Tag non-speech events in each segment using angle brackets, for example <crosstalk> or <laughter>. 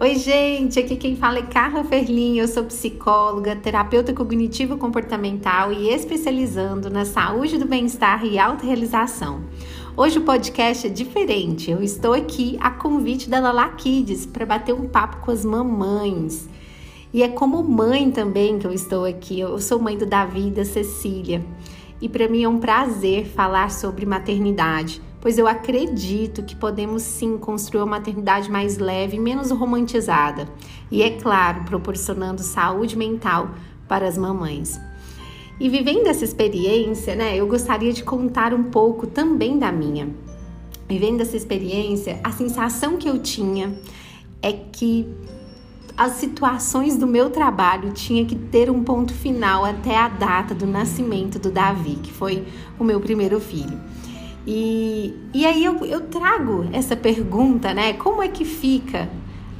Oi, gente, aqui quem fala é Carla Ferlin, eu sou psicóloga, terapeuta cognitivo comportamental e especializando na saúde do bem-estar e autorrealização. Hoje o podcast é diferente, eu estou aqui a convite da Lala Kids para bater um papo com as mamães. E é como mãe também que eu estou aqui, eu sou mãe do Davi e da Cecília. E para mim é um prazer falar sobre maternidade pois eu acredito que podemos sim construir uma maternidade mais leve, menos romantizada e, é claro, proporcionando saúde mental para as mamães. E vivendo essa experiência, né, eu gostaria de contar um pouco também da minha. Vivendo essa experiência, a sensação que eu tinha é que as situações do meu trabalho tinha que ter um ponto final até a data do nascimento do Davi, que foi o meu primeiro filho. E, e aí eu, eu trago essa pergunta, né? Como é que fica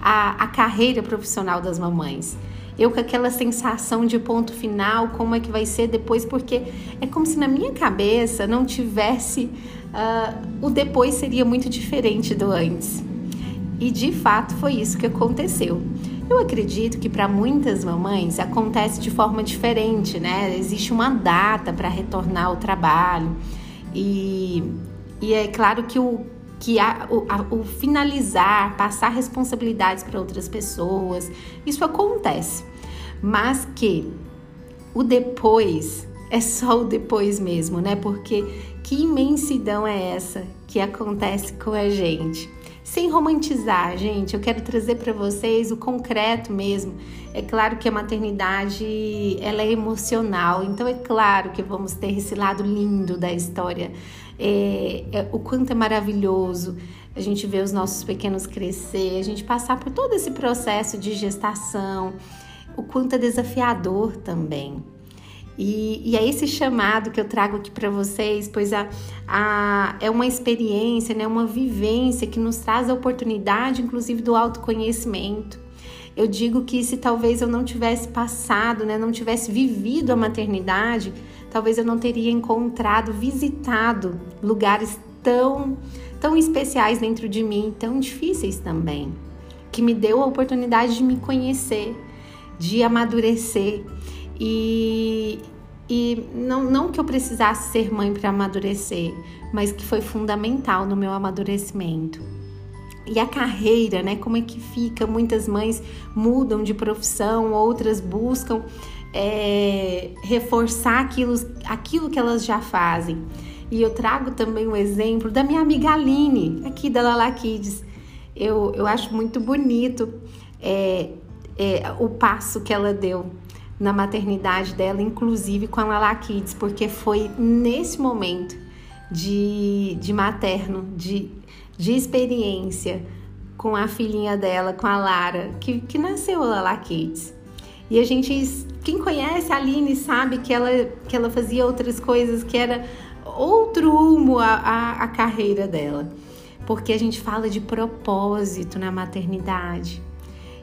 a, a carreira profissional das mamães? Eu com aquela sensação de ponto final, como é que vai ser depois, porque é como se na minha cabeça não tivesse. Uh, o depois seria muito diferente do antes. E de fato foi isso que aconteceu. Eu acredito que para muitas mamães acontece de forma diferente, né? Existe uma data para retornar ao trabalho. E, e é claro que o, que a, o, a, o finalizar, passar responsabilidades para outras pessoas, isso acontece. Mas que o depois é só o depois mesmo, né? Porque que imensidão é essa que acontece com a gente? Sem romantizar, gente, eu quero trazer para vocês o concreto mesmo. É claro que a maternidade ela é emocional, então é claro que vamos ter esse lado lindo da história. É, é, o quanto é maravilhoso a gente ver os nossos pequenos crescer, a gente passar por todo esse processo de gestação, o quanto é desafiador também. E, e, é esse chamado que eu trago aqui para vocês, pois a, a, é uma experiência, né, uma vivência que nos traz a oportunidade, inclusive, do autoconhecimento. Eu digo que se talvez eu não tivesse passado, né, não tivesse vivido a maternidade, talvez eu não teria encontrado, visitado lugares tão, tão especiais dentro de mim, tão difíceis também, que me deu a oportunidade de me conhecer, de amadurecer e, e não, não que eu precisasse ser mãe para amadurecer, mas que foi fundamental no meu amadurecimento. E a carreira, né? Como é que fica? Muitas mães mudam de profissão, outras buscam é, reforçar aquilo, aquilo que elas já fazem. E eu trago também o um exemplo da minha amiga Aline, aqui da Lala Kids. Eu, eu acho muito bonito é, é, o passo que ela deu na maternidade dela, inclusive com a Lala Kids, porque foi nesse momento de, de materno, de, de experiência com a filhinha dela, com a Lara, que, que nasceu a Lala Kids. E a gente, quem conhece a Aline sabe que ela, que ela fazia outras coisas, que era outro rumo a carreira dela. Porque a gente fala de propósito na maternidade.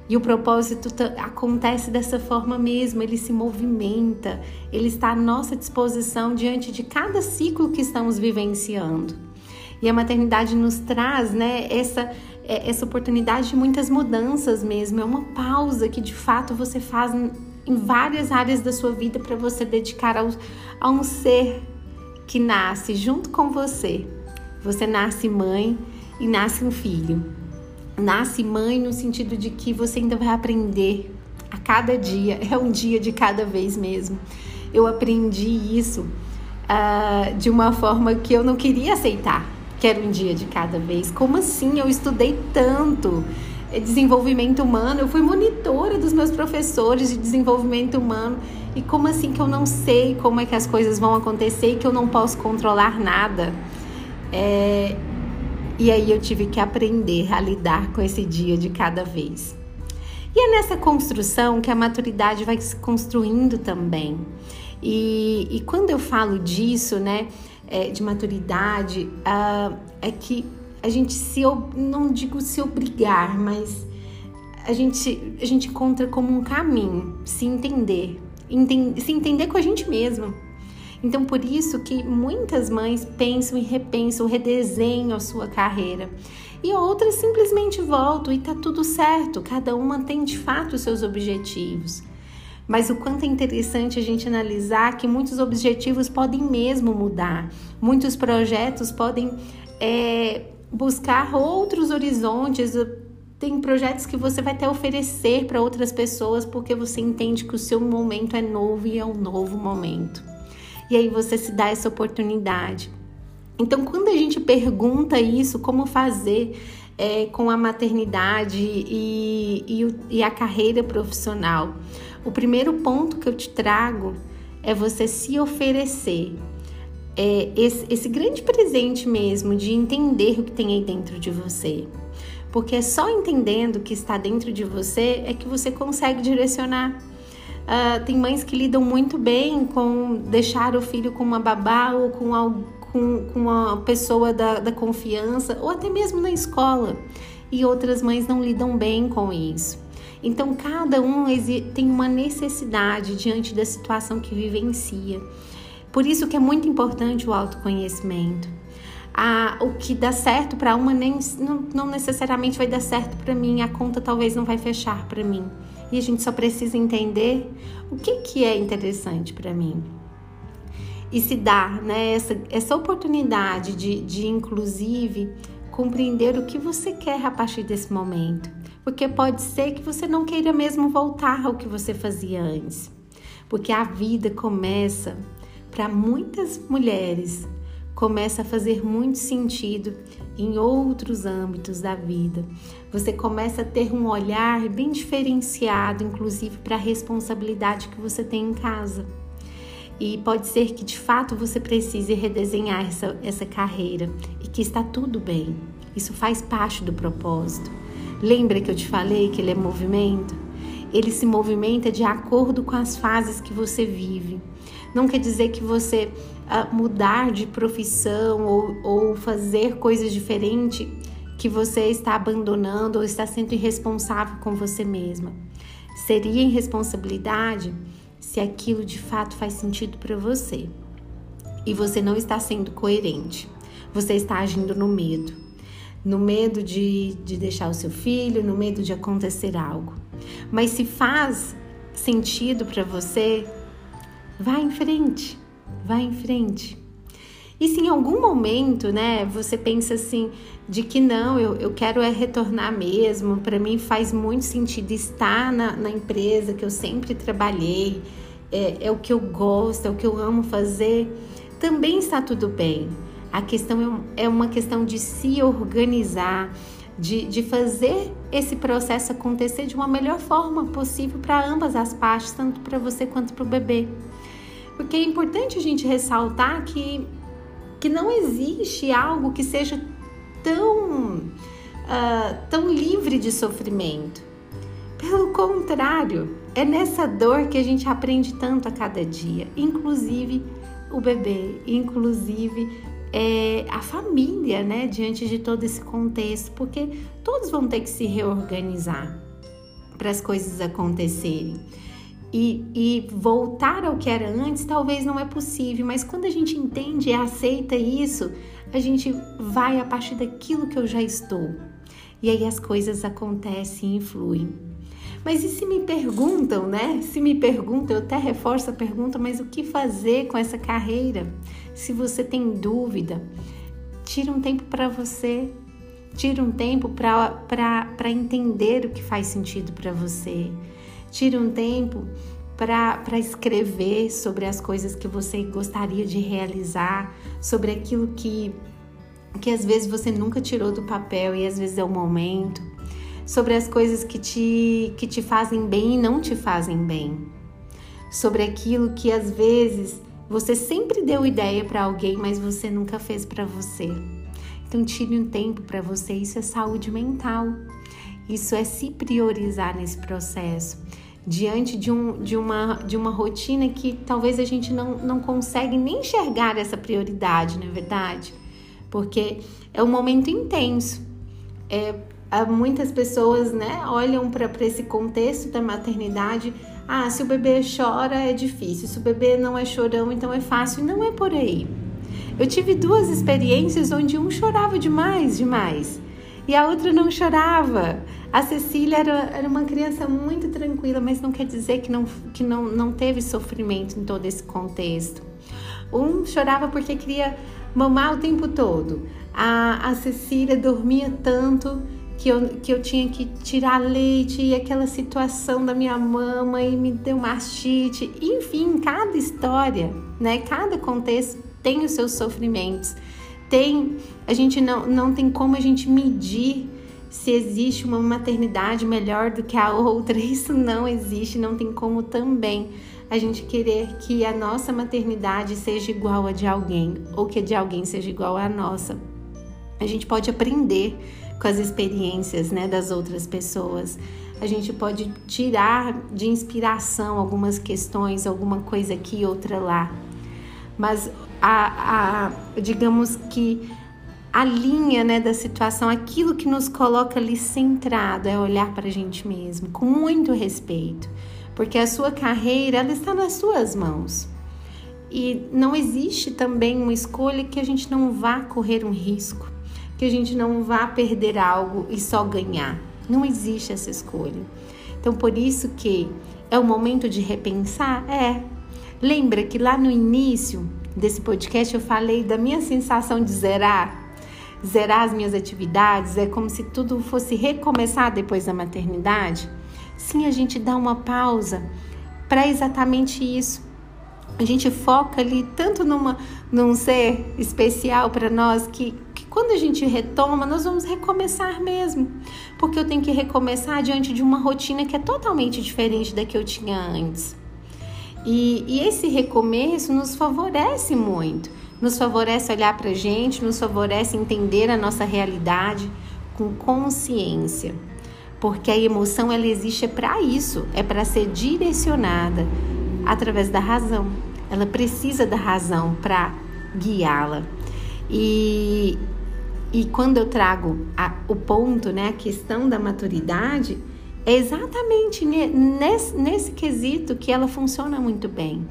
E o propósito acontece dessa forma mesmo, ele se movimenta, ele está à nossa disposição diante de cada ciclo que estamos vivenciando. E a maternidade nos traz né, essa, é, essa oportunidade de muitas mudanças mesmo, é uma pausa que de fato você faz em várias áreas da sua vida para você dedicar ao, a um ser que nasce junto com você. Você nasce mãe e nasce um filho nasce mãe no sentido de que você ainda vai aprender a cada dia, <laughs> é um dia de cada vez mesmo. Eu aprendi isso uh, de uma forma que eu não queria aceitar, que era um dia de cada vez. Como assim? Eu estudei tanto desenvolvimento humano, eu fui monitora dos meus professores de desenvolvimento humano. E como assim que eu não sei como é que as coisas vão acontecer e que eu não posso controlar nada? É, e aí eu tive que aprender a lidar com esse dia de cada vez. E é nessa construção que a maturidade vai se construindo também. E, e quando eu falo disso, né, é, de maturidade, uh, é que a gente se, não digo se obrigar, mas a gente, a gente encontra como um caminho, se entender, se entender com a gente mesma. Então, por isso que muitas mães pensam e repensam, redesenham a sua carreira. e outras simplesmente voltam e tá tudo certo, cada uma tem de fato os seus objetivos. Mas o quanto é interessante a gente analisar que muitos objetivos podem mesmo mudar, muitos projetos podem é, buscar outros horizontes. Tem projetos que você vai até oferecer para outras pessoas porque você entende que o seu momento é novo e é um novo momento. E aí você se dá essa oportunidade. Então, quando a gente pergunta isso, como fazer é, com a maternidade e, e, e a carreira profissional, o primeiro ponto que eu te trago é você se oferecer. É esse, esse grande presente mesmo de entender o que tem aí dentro de você. Porque é só entendendo o que está dentro de você é que você consegue direcionar. Uh, tem mães que lidam muito bem com deixar o filho com uma babá ou com, com, com uma pessoa da, da confiança, ou até mesmo na escola. E outras mães não lidam bem com isso. Então, cada um tem uma necessidade diante da situação que vivencia. Por isso que é muito importante o autoconhecimento. Ah, o que dá certo para uma nem, não, não necessariamente vai dar certo para mim, a conta talvez não vai fechar para mim. E a gente só precisa entender o que, que é interessante para mim. E se dar né, essa, essa oportunidade de, de, inclusive, compreender o que você quer a partir desse momento porque pode ser que você não queira mesmo voltar ao que você fazia antes. Porque a vida começa, para muitas mulheres, começa a fazer muito sentido em outros âmbitos da vida. Você começa a ter um olhar bem diferenciado, inclusive para a responsabilidade que você tem em casa. E pode ser que de fato você precise redesenhar essa, essa carreira e que está tudo bem. Isso faz parte do propósito. Lembra que eu te falei que ele é movimento? Ele se movimenta de acordo com as fases que você vive. Não quer dizer que você mudar de profissão ou, ou fazer coisas diferentes que você está abandonando ou está sendo irresponsável com você mesma. Seria irresponsabilidade se aquilo de fato faz sentido para você e você não está sendo coerente. Você está agindo no medo no medo de, de deixar o seu filho, no medo de acontecer algo. Mas se faz sentido para você, vá em frente, vá em frente. E se em algum momento, né, você pensa assim, de que não, eu, eu quero é retornar mesmo, para mim faz muito sentido estar na, na empresa que eu sempre trabalhei, é, é o que eu gosto, é o que eu amo fazer, também está tudo bem. A questão é, é uma questão de se organizar, de, de fazer esse processo acontecer de uma melhor forma possível para ambas as partes, tanto para você quanto para o bebê. Porque é importante a gente ressaltar que, que não existe algo que seja tão, uh, tão livre de sofrimento. Pelo contrário, é nessa dor que a gente aprende tanto a cada dia, inclusive o bebê, inclusive é, a família, né, diante de todo esse contexto, porque todos vão ter que se reorganizar para as coisas acontecerem. E, e, voltar ao que era antes talvez não é possível, mas quando a gente entende e aceita isso, a gente vai a partir daquilo que eu já estou. E aí as coisas acontecem e fluem. Mas e se me perguntam, né? Se me perguntam, eu até reforço a pergunta, mas o que fazer com essa carreira? Se você tem dúvida, tira um tempo para você, tira um tempo para entender o que faz sentido para você, tira um tempo para escrever sobre as coisas que você gostaria de realizar, sobre aquilo que, que às vezes você nunca tirou do papel e às vezes é o momento sobre as coisas que te, que te fazem bem e não te fazem bem, sobre aquilo que às vezes você sempre deu ideia para alguém, mas você nunca fez para você. Então tire um tempo para você, isso é saúde mental. Isso é se priorizar nesse processo. Diante de, um, de, uma, de uma rotina que talvez a gente não, não consegue nem enxergar essa prioridade, não é verdade? Porque é um momento intenso. É, muitas pessoas né, olham para esse contexto da maternidade. Ah, se o bebê chora é difícil, se o bebê não é chorão, então é fácil. Não é por aí. Eu tive duas experiências onde um chorava demais, demais. E a outra não chorava. A Cecília era, era uma criança muito tranquila, mas não quer dizer que, não, que não, não teve sofrimento em todo esse contexto. Um chorava porque queria mamar o tempo todo. A, a Cecília dormia tanto que eu, que eu tinha que tirar leite e aquela situação da minha mama e me deu mastite. Enfim, cada história, né? Cada contexto tem os seus sofrimentos. Tem, a gente não, não tem como a gente medir se existe uma maternidade melhor do que a outra. <laughs> Isso não existe, não tem como também a gente querer que a nossa maternidade seja igual a de alguém ou que a de alguém seja igual à nossa. A gente pode aprender com as experiências né, das outras pessoas. A gente pode tirar de inspiração algumas questões, alguma coisa aqui, outra lá. Mas a, a digamos que a linha né, da situação, aquilo que nos coloca ali centrado é olhar para a gente mesmo, com muito respeito, porque a sua carreira ela está nas suas mãos. E não existe também uma escolha que a gente não vá correr um risco que a gente não vá perder algo e só ganhar. Não existe essa escolha. Então, por isso que é o momento de repensar? É. Lembra que lá no início desse podcast eu falei da minha sensação de zerar? Zerar as minhas atividades é como se tudo fosse recomeçar depois da maternidade? Sim, a gente dá uma pausa para exatamente isso. A gente foca ali tanto numa, num ser especial para nós que quando a gente retoma, nós vamos recomeçar mesmo, porque eu tenho que recomeçar diante de uma rotina que é totalmente diferente da que eu tinha antes. E, e esse recomeço nos favorece muito, nos favorece olhar para a gente, nos favorece entender a nossa realidade com consciência, porque a emoção ela existe para isso, é para ser direcionada através da razão. Ela precisa da razão para guiá-la. E, e quando eu trago a, o ponto, né, a questão da maturidade, é exatamente nesse, nesse quesito que ela funciona muito bem.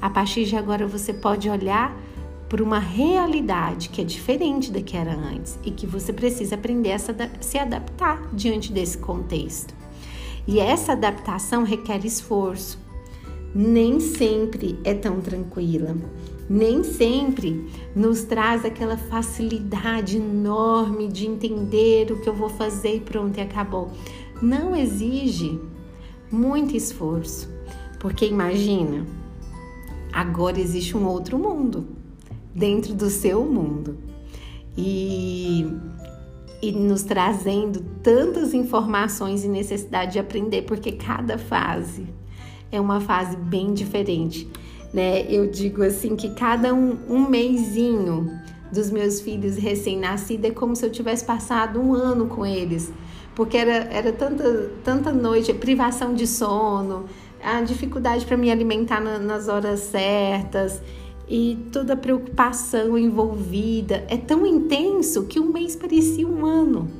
A partir de agora você pode olhar para uma realidade que é diferente da que era antes e que você precisa aprender a se adaptar diante desse contexto. E essa adaptação requer esforço. Nem sempre é tão tranquila nem sempre nos traz aquela facilidade enorme de entender o que eu vou fazer e pronto, e acabou. Não exige muito esforço, porque imagina, agora existe um outro mundo dentro do seu mundo. E, e nos trazendo tantas informações e necessidade de aprender, porque cada fase é uma fase bem diferente né? Eu digo assim que cada um, um mêsinho dos meus filhos recém-nascidos é como se eu tivesse passado um ano com eles, porque era, era tanta, tanta noite, privação de sono, a dificuldade para me alimentar na, nas horas certas e toda a preocupação envolvida. É tão intenso que um mês parecia um ano.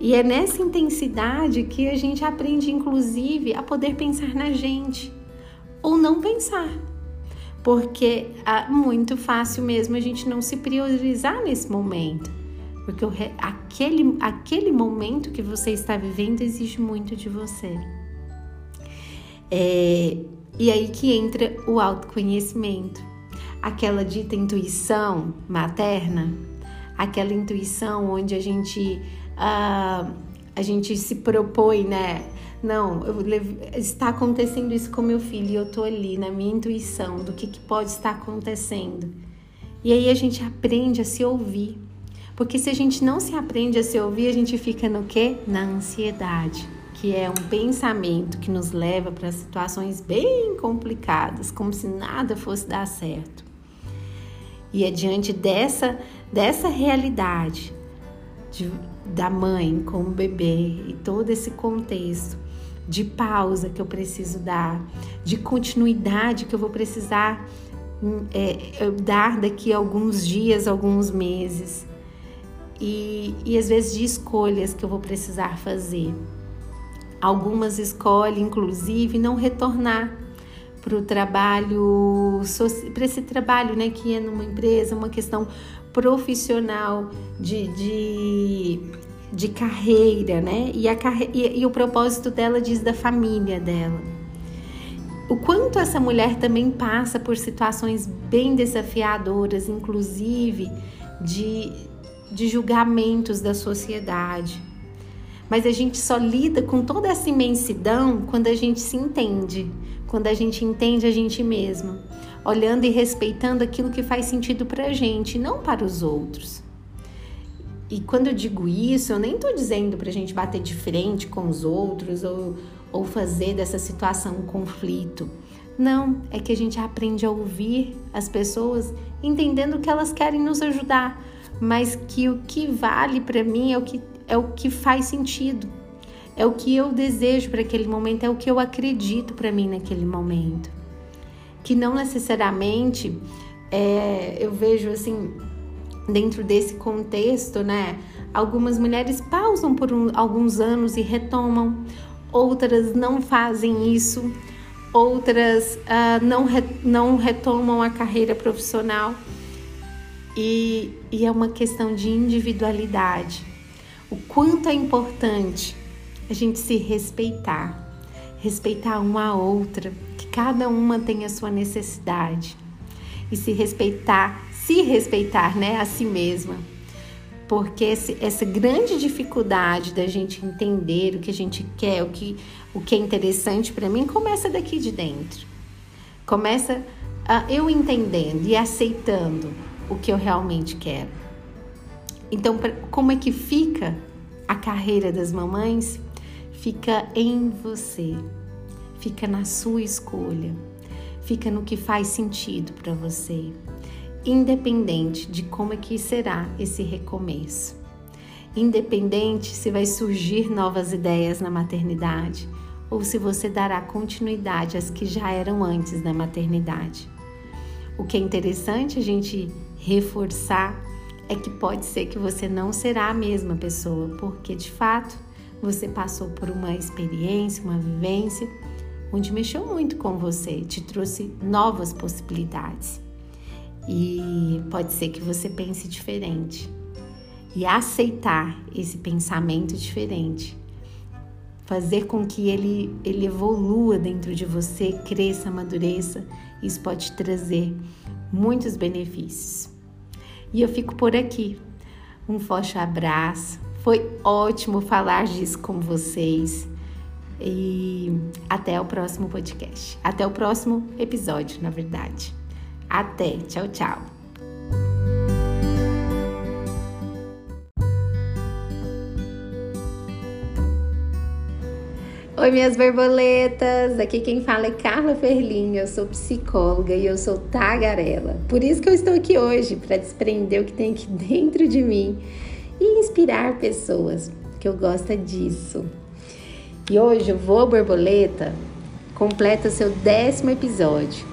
E é nessa intensidade que a gente aprende, inclusive, a poder pensar na gente ou não pensar porque é muito fácil mesmo a gente não se priorizar nesse momento, porque aquele, aquele momento que você está vivendo exige muito de você. É, e aí que entra o autoconhecimento, aquela dita intuição materna, aquela intuição onde a gente, uh, a gente se propõe, né? Não, eu, está acontecendo isso com meu filho e eu tô ali na minha intuição do que, que pode estar acontecendo. E aí a gente aprende a se ouvir. Porque se a gente não se aprende a se ouvir, a gente fica no quê? Na ansiedade, que é um pensamento que nos leva para situações bem complicadas, como se nada fosse dar certo. E é diante dessa, dessa realidade de, da mãe com o bebê e todo esse contexto de pausa que eu preciso dar, de continuidade que eu vou precisar hum, é, dar daqui a alguns dias, alguns meses. E, e às vezes de escolhas que eu vou precisar fazer. Algumas escolhem, inclusive, não retornar para o trabalho, para esse trabalho né, que é numa empresa, uma questão profissional de, de de carreira, né? E, a carre... e, e o propósito dela diz da família dela. O quanto essa mulher também passa por situações bem desafiadoras, inclusive de, de julgamentos da sociedade. Mas a gente só lida com toda essa imensidão quando a gente se entende, quando a gente entende a gente mesma, olhando e respeitando aquilo que faz sentido para gente, não para os outros. E quando eu digo isso, eu nem estou dizendo para a gente bater de frente com os outros ou, ou fazer dessa situação um conflito. Não, é que a gente aprende a ouvir as pessoas entendendo que elas querem nos ajudar, mas que o que vale para mim é o que, é o que faz sentido, é o que eu desejo para aquele momento, é o que eu acredito para mim naquele momento. Que não necessariamente é, eu vejo assim, dentro desse contexto, né? Algumas mulheres pausam por um, alguns anos e retomam, outras não fazem isso, outras uh, não, re, não retomam a carreira profissional. E, e é uma questão de individualidade. O quanto é importante a gente se respeitar, respeitar uma a outra, que cada uma tem a sua necessidade e se respeitar, se respeitar, né, a si mesma. Porque esse, essa grande dificuldade da gente entender o que a gente quer, o que, o que é interessante para mim, começa daqui de dentro. Começa uh, eu entendendo e aceitando o que eu realmente quero. Então, como é que fica a carreira das mamães? fica em você, fica na sua escolha, fica no que faz sentido para você, independente de como é que será esse recomeço. Independente se vai surgir novas ideias na maternidade ou se você dará continuidade às que já eram antes da maternidade. O que é interessante a gente reforçar é que pode ser que você não será a mesma pessoa, porque de fato você passou por uma experiência, uma vivência onde mexeu muito com você, te trouxe novas possibilidades. E pode ser que você pense diferente. E aceitar esse pensamento diferente, fazer com que ele, ele evolua dentro de você, cresça, amadureça, isso pode trazer muitos benefícios. E eu fico por aqui. Um forte abraço, foi ótimo falar disso com vocês. E até o próximo podcast. Até o próximo episódio, na verdade. Até. Tchau, tchau. Oi, minhas borboletas! Aqui quem fala é Carla Ferlinho, eu sou psicóloga e eu sou tagarela. Por isso que eu estou aqui hoje, para desprender o que tem aqui dentro de mim e inspirar pessoas, que eu gosto disso. E hoje o Voo Borboleta completa seu décimo episódio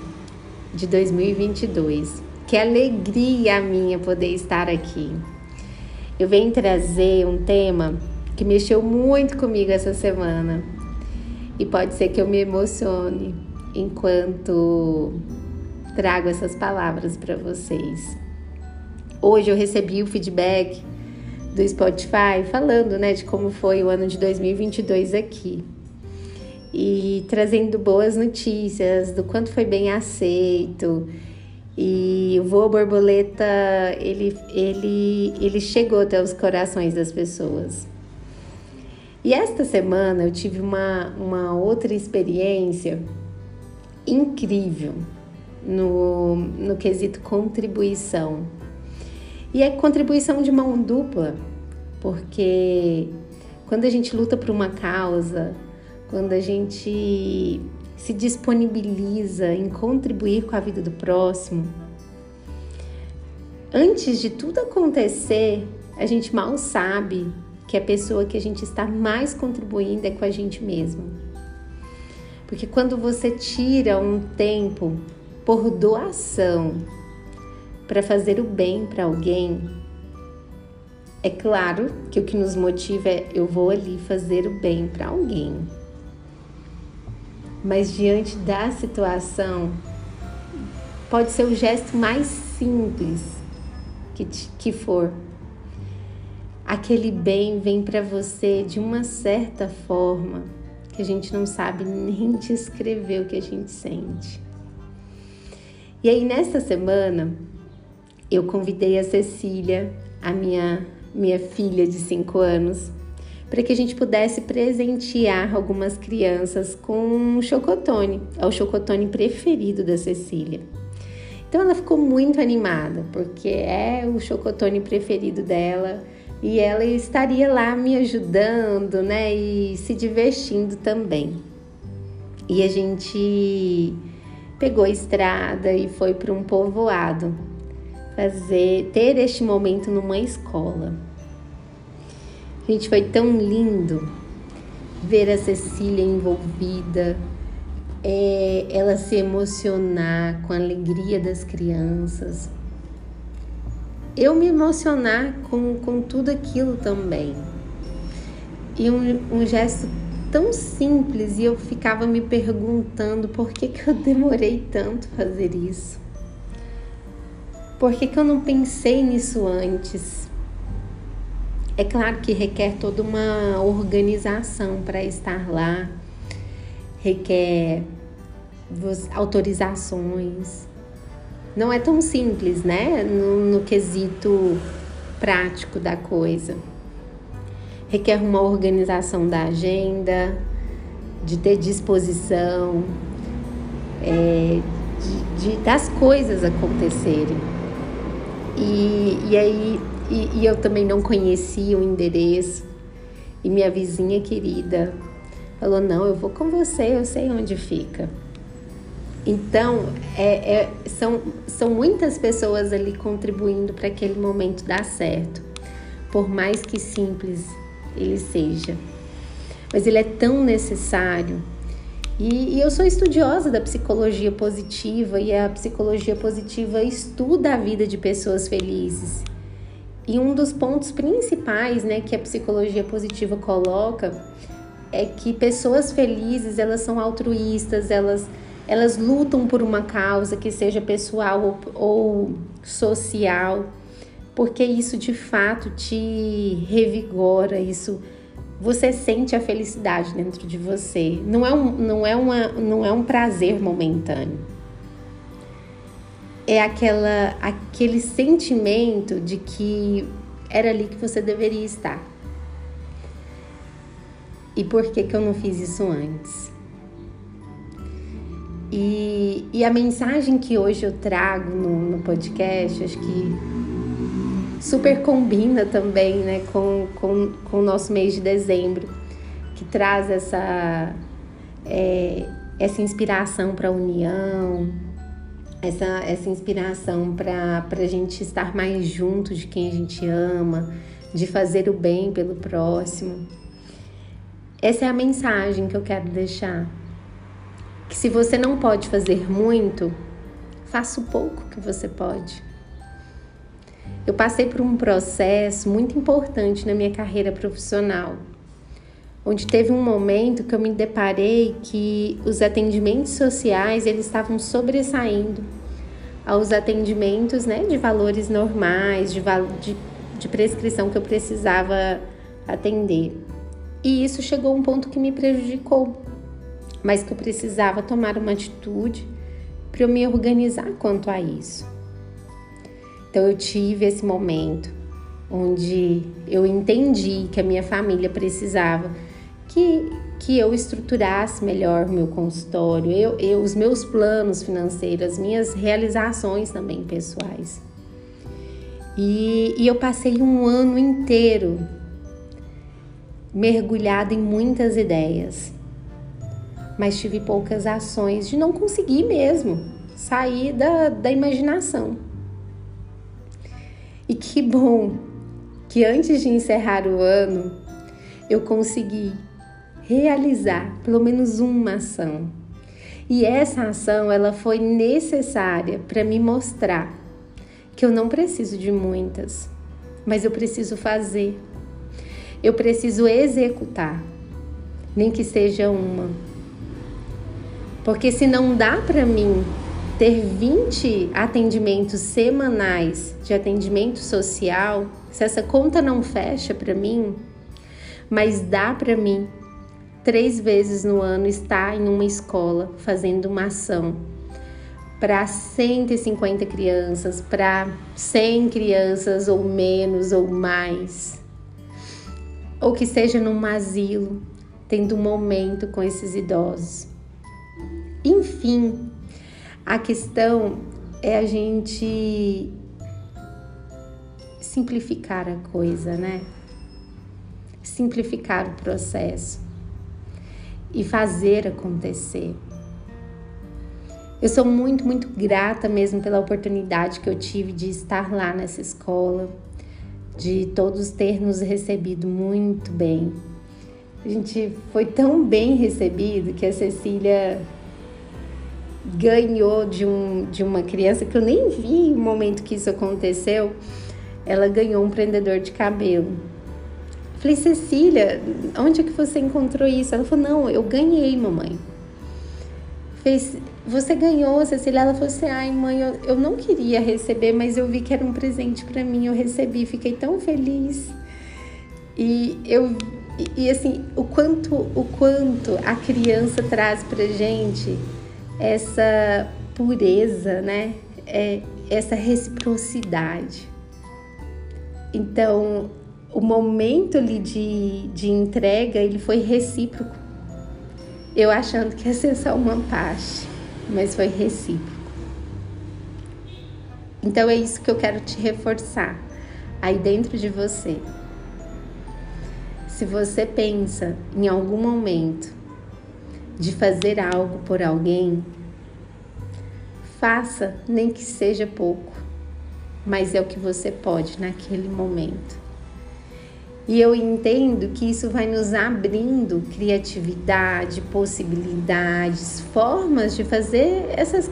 de 2022. Que alegria minha poder estar aqui. Eu venho trazer um tema que mexeu muito comigo essa semana e pode ser que eu me emocione enquanto trago essas palavras para vocês. Hoje eu recebi o feedback do Spotify falando, né, de como foi o ano de 2022 aqui. E trazendo boas notícias do quanto foi bem aceito. E o voo borboleta, ele, ele, ele chegou até os corações das pessoas. E esta semana eu tive uma, uma outra experiência incrível no, no quesito contribuição. E é contribuição de mão dupla, porque quando a gente luta por uma causa, quando a gente se disponibiliza em contribuir com a vida do próximo, antes de tudo acontecer, a gente mal sabe que a pessoa que a gente está mais contribuindo é com a gente mesmo. Porque quando você tira um tempo por doação para fazer o bem para alguém, é claro que o que nos motiva é eu vou ali fazer o bem para alguém. Mas diante da situação, pode ser o gesto mais simples que, que for. Aquele bem vem para você de uma certa forma que a gente não sabe nem descrever o que a gente sente. E aí, nesta semana, eu convidei a Cecília, a minha, minha filha de 5 anos, para que a gente pudesse presentear algumas crianças com um chocotone, é o chocotone preferido da Cecília. Então ela ficou muito animada, porque é o chocotone preferido dela e ela estaria lá me ajudando, né, e se divertindo também. E a gente pegou a estrada e foi para um povoado fazer ter este momento numa escola. Gente, foi tão lindo ver a Cecília envolvida, é, ela se emocionar com a alegria das crianças, eu me emocionar com, com tudo aquilo também. E um, um gesto tão simples e eu ficava me perguntando por que, que eu demorei tanto fazer isso. Por que, que eu não pensei nisso antes? É claro que requer toda uma organização para estar lá, requer autorizações, não é tão simples, né? No, no quesito prático da coisa. Requer uma organização da agenda, de ter disposição, é, de, de, das coisas acontecerem. E, e aí, e, e eu também não conhecia o endereço. E minha vizinha querida falou: Não, eu vou com você, eu sei onde fica. Então, é, é, são, são muitas pessoas ali contribuindo para aquele momento dar certo, por mais que simples ele seja. Mas ele é tão necessário. E, e eu sou estudiosa da psicologia positiva, e a psicologia positiva estuda a vida de pessoas felizes. E um dos pontos principais né, que a psicologia positiva coloca é que pessoas felizes elas são altruístas, elas elas lutam por uma causa que seja pessoal ou, ou social, porque isso de fato te revigora, isso você sente a felicidade dentro de você. Não é um, não é uma, não é um prazer momentâneo. É aquela, aquele sentimento de que era ali que você deveria estar. E por que, que eu não fiz isso antes? E, e a mensagem que hoje eu trago no, no podcast, acho que super combina também né, com, com, com o nosso mês de dezembro, que traz essa, é, essa inspiração para a união, essa, essa inspiração para a gente estar mais junto de quem a gente ama, de fazer o bem pelo próximo. Essa é a mensagem que eu quero deixar que se você não pode fazer muito, faça o pouco que você pode. Eu passei por um processo muito importante na minha carreira profissional, onde teve um momento que eu me deparei que os atendimentos sociais eles estavam sobressaindo aos atendimentos né, de valores normais, de, de, de prescrição que eu precisava atender. E isso chegou a um ponto que me prejudicou, mas que eu precisava tomar uma atitude para eu me organizar quanto a isso. Então eu tive esse momento onde eu entendi que a minha família precisava que, que eu estruturasse melhor o meu consultório, eu, eu, os meus planos financeiros, as minhas realizações também pessoais. E, e eu passei um ano inteiro mergulhada em muitas ideias mas tive poucas ações de não conseguir mesmo sair da, da imaginação. E que bom que antes de encerrar o ano eu consegui realizar pelo menos uma ação. E essa ação ela foi necessária para me mostrar que eu não preciso de muitas, mas eu preciso fazer. Eu preciso executar, nem que seja uma, porque se não dá para mim ter 20 atendimentos semanais de atendimento social, se essa conta não fecha para mim, mas dá para mim três vezes no ano estar em uma escola fazendo uma ação para 150 crianças, para 100 crianças ou menos ou mais, ou que seja num asilo, tendo um momento com esses idosos. Enfim, a questão é a gente simplificar a coisa, né? Simplificar o processo e fazer acontecer. Eu sou muito, muito grata mesmo pela oportunidade que eu tive de estar lá nessa escola, de todos ter nos recebido muito bem. A gente foi tão bem recebido que a Cecília ganhou de, um, de uma criança que eu nem vi no momento que isso aconteceu. Ela ganhou um prendedor de cabelo. Falei, Cecília, onde é que você encontrou isso? Ela falou, não, eu ganhei, mamãe. Fez, você ganhou, Cecília. Ela falou assim: ai, mãe, eu, eu não queria receber, mas eu vi que era um presente para mim. Eu recebi, fiquei tão feliz. E eu e, e, assim, o quanto o quanto a criança traz pra gente essa pureza, né? É, essa reciprocidade. Então, o momento ali de, de entrega, ele foi recíproco. Eu achando que ia ser só uma parte mas foi recíproco. Então é isso que eu quero te reforçar aí dentro de você. Se você pensa em algum momento de fazer algo por alguém, faça, nem que seja pouco, mas é o que você pode naquele momento. E eu entendo que isso vai nos abrindo criatividade, possibilidades, formas de fazer essas,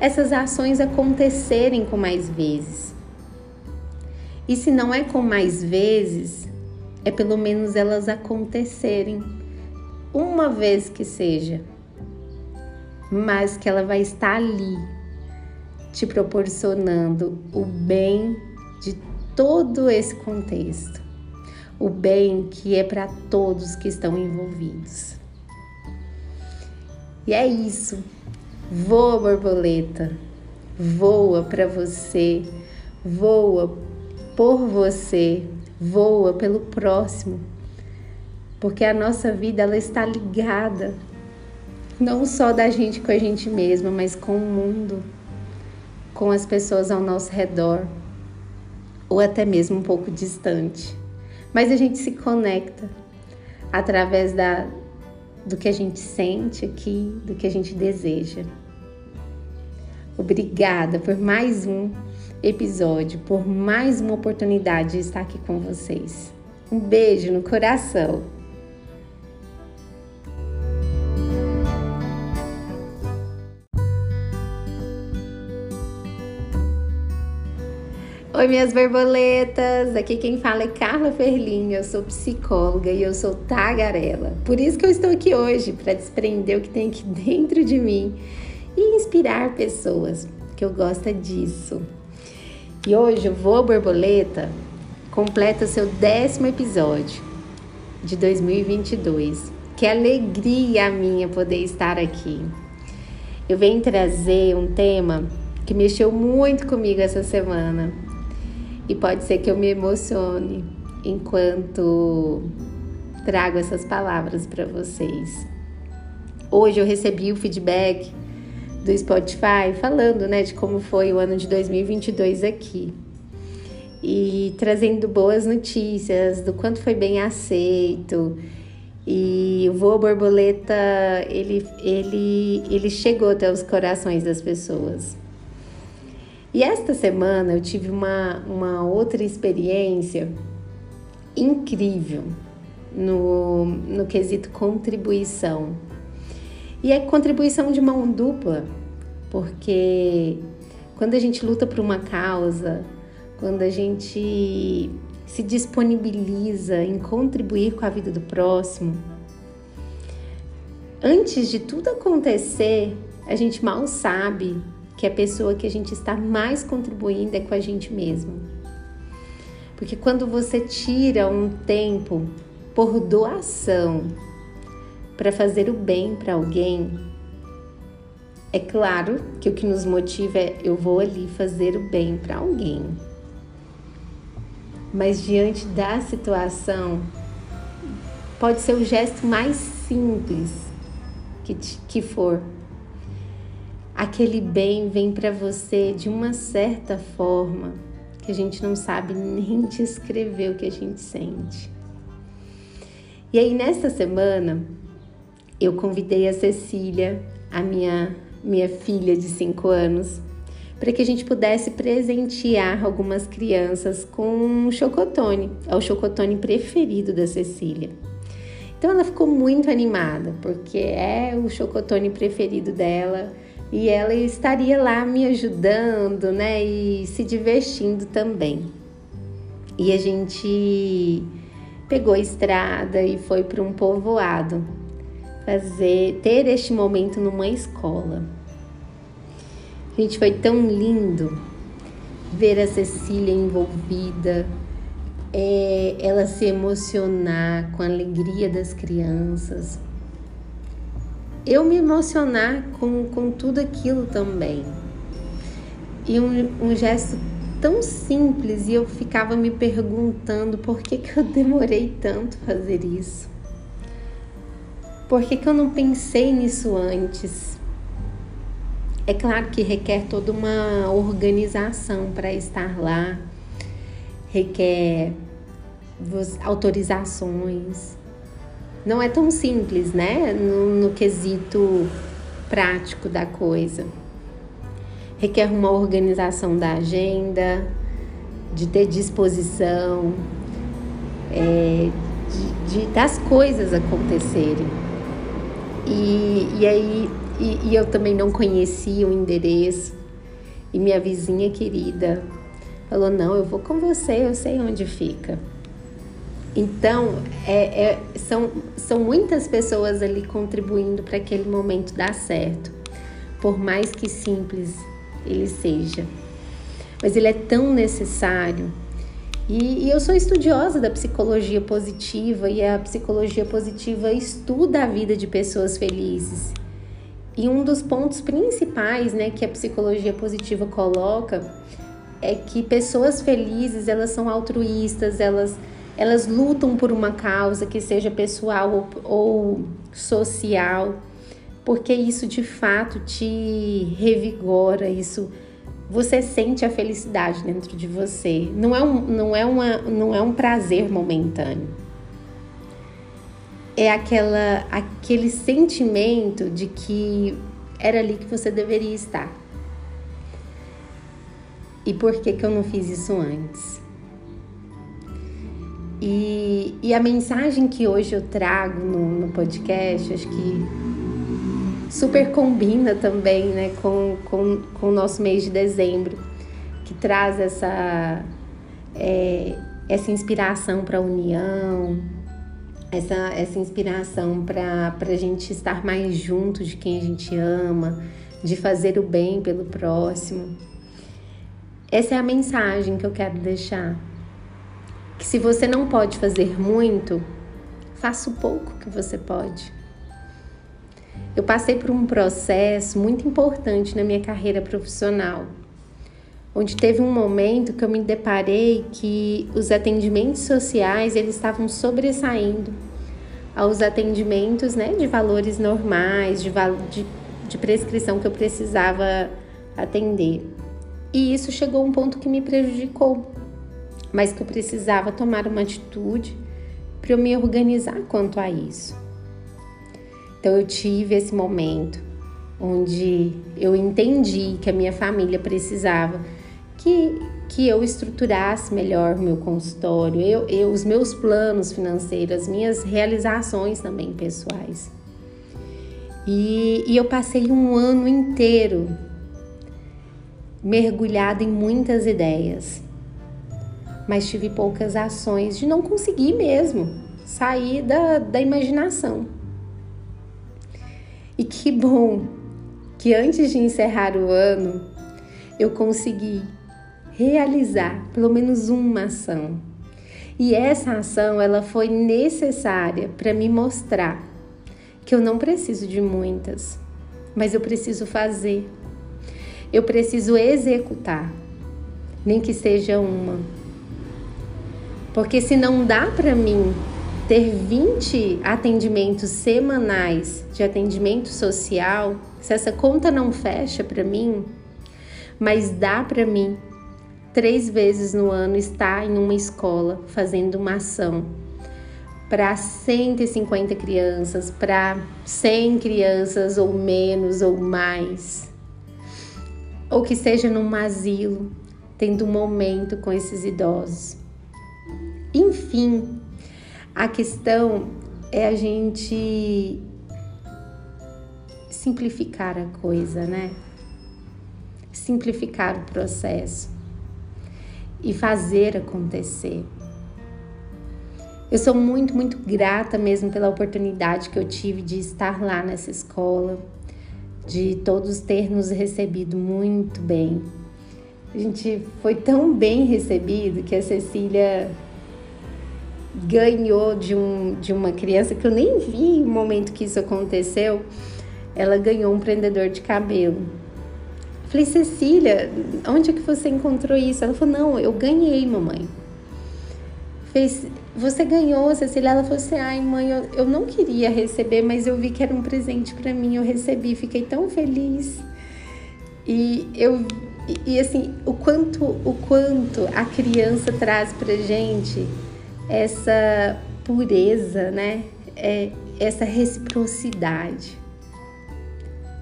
essas ações acontecerem com mais vezes. E se não é com mais vezes, é pelo menos elas acontecerem uma vez que seja, mas que ela vai estar ali te proporcionando o bem de todo esse contexto o bem que é para todos que estão envolvidos. E é isso. Voa, borboleta. Voa para você. Voa por você. Voa pelo próximo. Porque a nossa vida ela está ligada não só da gente com a gente mesma, mas com o mundo, com as pessoas ao nosso redor, ou até mesmo um pouco distante mas a gente se conecta através da, do que a gente sente aqui, do que a gente deseja. Obrigada por mais um episódio, por mais uma oportunidade de estar aqui com vocês. Um beijo no coração. Oi, minhas borboletas! Aqui quem fala é Carla Ferlinha, eu sou psicóloga e eu sou tagarela. Por isso que eu estou aqui hoje, para desprender o que tem aqui <laughs> dentro de mim e inspirar pessoas, que eu gosto disso. E hoje o Voo Borboleta completa seu décimo episódio de 2022. Que alegria minha poder estar aqui. Eu venho trazer um tema que mexeu muito comigo essa semana e pode ser que eu me emocione enquanto trago essas palavras para vocês. Hoje eu recebi o feedback do Spotify falando, né, de como foi o ano de 2022 aqui. E trazendo boas notícias do quanto foi bem aceito. E o voo borboleta, ele ele ele chegou até os corações das pessoas. E esta semana eu tive uma, uma outra experiência incrível no, no quesito contribuição. E é contribuição de mão dupla, porque quando a gente luta por uma causa, quando a gente se disponibiliza em contribuir com a vida do próximo, antes de tudo acontecer, a gente mal sabe que a pessoa que a gente está mais contribuindo é com a gente mesmo. Porque quando você tira um tempo por doação para fazer o bem para alguém, é claro que o que nos motiva é eu vou ali fazer o bem para alguém. Mas diante da situação, pode ser o gesto mais simples que, que for. Aquele bem vem para você de uma certa forma que a gente não sabe nem descrever o que a gente sente. E aí, nesta semana, eu convidei a Cecília, a minha, minha filha de 5 anos, para que a gente pudesse presentear algumas crianças com um chocotone. É o chocotone preferido da Cecília. Então ela ficou muito animada, porque é o chocotone preferido dela e ela estaria lá me ajudando, né, e se divertindo também. E a gente pegou a estrada e foi para um povoado fazer ter este momento numa escola. Gente, foi tão lindo ver a Cecília envolvida, é, ela se emocionar com a alegria das crianças. Eu me emocionar com, com tudo aquilo também. E um, um gesto tão simples e eu ficava me perguntando por que, que eu <laughs> demorei tanto fazer isso. Por que, que eu não pensei nisso antes? É claro que requer toda uma organização para estar lá, requer autorizações. Não é tão simples, né? No, no quesito prático da coisa. Requer uma organização da agenda, de ter disposição, é, de, de, das coisas acontecerem. E, e aí, e, e eu também não conhecia o endereço. E minha vizinha querida falou: Não, eu vou com você, eu sei onde fica. Então, é, é, são, são muitas pessoas ali contribuindo para aquele momento dar certo, por mais que simples ele seja. Mas ele é tão necessário e, e, eu sou estudiosa da psicologia positiva e a psicologia positiva estuda a vida de pessoas felizes. E um dos pontos principais, né, que a psicologia positiva coloca é que pessoas felizes, elas são altruístas, elas elas lutam por uma causa que seja pessoal ou, ou social, porque isso de fato te revigora, isso você sente a felicidade dentro de você. Não é um, não é uma, não é um prazer momentâneo. É aquela, aquele sentimento de que era ali que você deveria estar. E por que, que eu não fiz isso antes? E, e a mensagem que hoje eu trago no, no podcast, acho que super combina também né, com, com, com o nosso mês de dezembro, que traz essa, é, essa inspiração para a união, essa, essa inspiração para a gente estar mais junto de quem a gente ama, de fazer o bem pelo próximo. Essa é a mensagem que eu quero deixar. Que se você não pode fazer muito, faça o pouco que você pode. Eu passei por um processo muito importante na minha carreira profissional, onde teve um momento que eu me deparei que os atendimentos sociais eles estavam sobressaindo aos atendimentos né, de valores normais, de, de, de prescrição que eu precisava atender. E isso chegou a um ponto que me prejudicou, mas que eu precisava tomar uma atitude para eu me organizar quanto a isso. Então eu tive esse momento onde eu entendi que a minha família precisava que, que eu estruturasse melhor o meu consultório, eu, eu, os meus planos financeiros, as minhas realizações também pessoais. E, e eu passei um ano inteiro mergulhada em muitas ideias, mas tive poucas ações de não conseguir mesmo sair da, da imaginação. E que bom que antes de encerrar o ano eu consegui realizar pelo menos uma ação. E essa ação ela foi necessária para me mostrar que eu não preciso de muitas, mas eu preciso fazer. Eu preciso executar, nem que seja uma. Porque se não dá para mim ter 20 atendimentos semanais de atendimento social, se essa conta não fecha para mim, mas dá para mim três vezes no ano estar em uma escola fazendo uma ação para 150 crianças, para 100 crianças ou menos ou mais, ou que seja num asilo, tendo um momento com esses idosos. Enfim, a questão é a gente simplificar a coisa, né? Simplificar o processo e fazer acontecer. Eu sou muito, muito grata mesmo pela oportunidade que eu tive de estar lá nessa escola, de todos ter nos recebido muito bem. A gente foi tão bem recebido que a Cecília ganhou de, um, de uma criança que eu nem vi o momento que isso aconteceu. Ela ganhou um prendedor de cabelo. Falei, Cecília, onde é que você encontrou isso? Ela falou, não, eu ganhei, mamãe. Fez, você ganhou, Cecília? Ela falou assim, ai, mãe, eu, eu não queria receber, mas eu vi que era um presente para mim, eu recebi, fiquei tão feliz. E eu e, e, assim, o quanto o quanto a criança traz pra gente essa pureza, né? É, essa reciprocidade.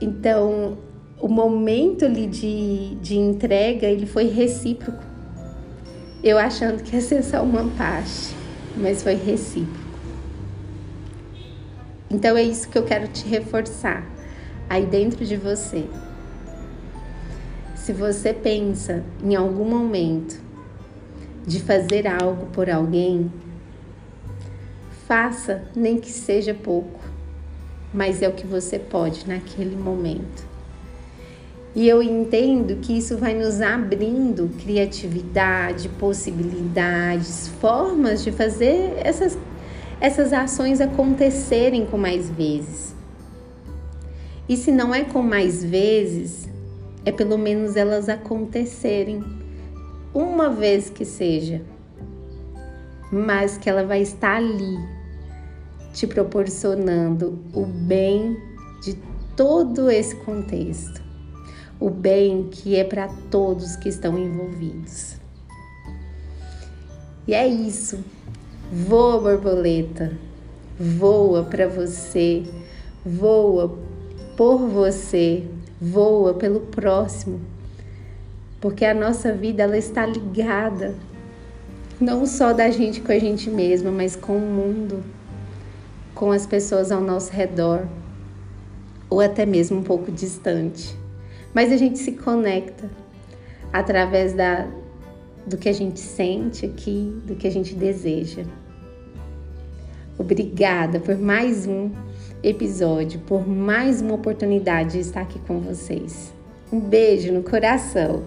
Então, o momento ali de, de entrega ele foi recíproco. Eu achando que ia ser só uma parte, mas foi recíproco. Então é isso que eu quero te reforçar aí dentro de você. Se você pensa em algum momento de fazer algo por alguém, faça, nem que seja pouco, mas é o que você pode naquele momento. E eu entendo que isso vai nos abrindo criatividade, possibilidades, formas de fazer essas, essas ações acontecerem com mais vezes. E se não é com mais vezes, é pelo menos elas acontecerem uma vez que seja, mas que ela vai estar ali te proporcionando o bem de todo esse contexto o bem que é para todos que estão envolvidos. E é isso. Voa, borboleta. Voa para você. Voa por você. Voa pelo próximo. Porque a nossa vida ela está ligada não só da gente com a gente mesma, mas com o mundo, com as pessoas ao nosso redor, ou até mesmo um pouco distante mas a gente se conecta através da, do que a gente sente aqui, do que a gente deseja. Obrigada por mais um episódio, por mais uma oportunidade de estar aqui com vocês. Um beijo no coração.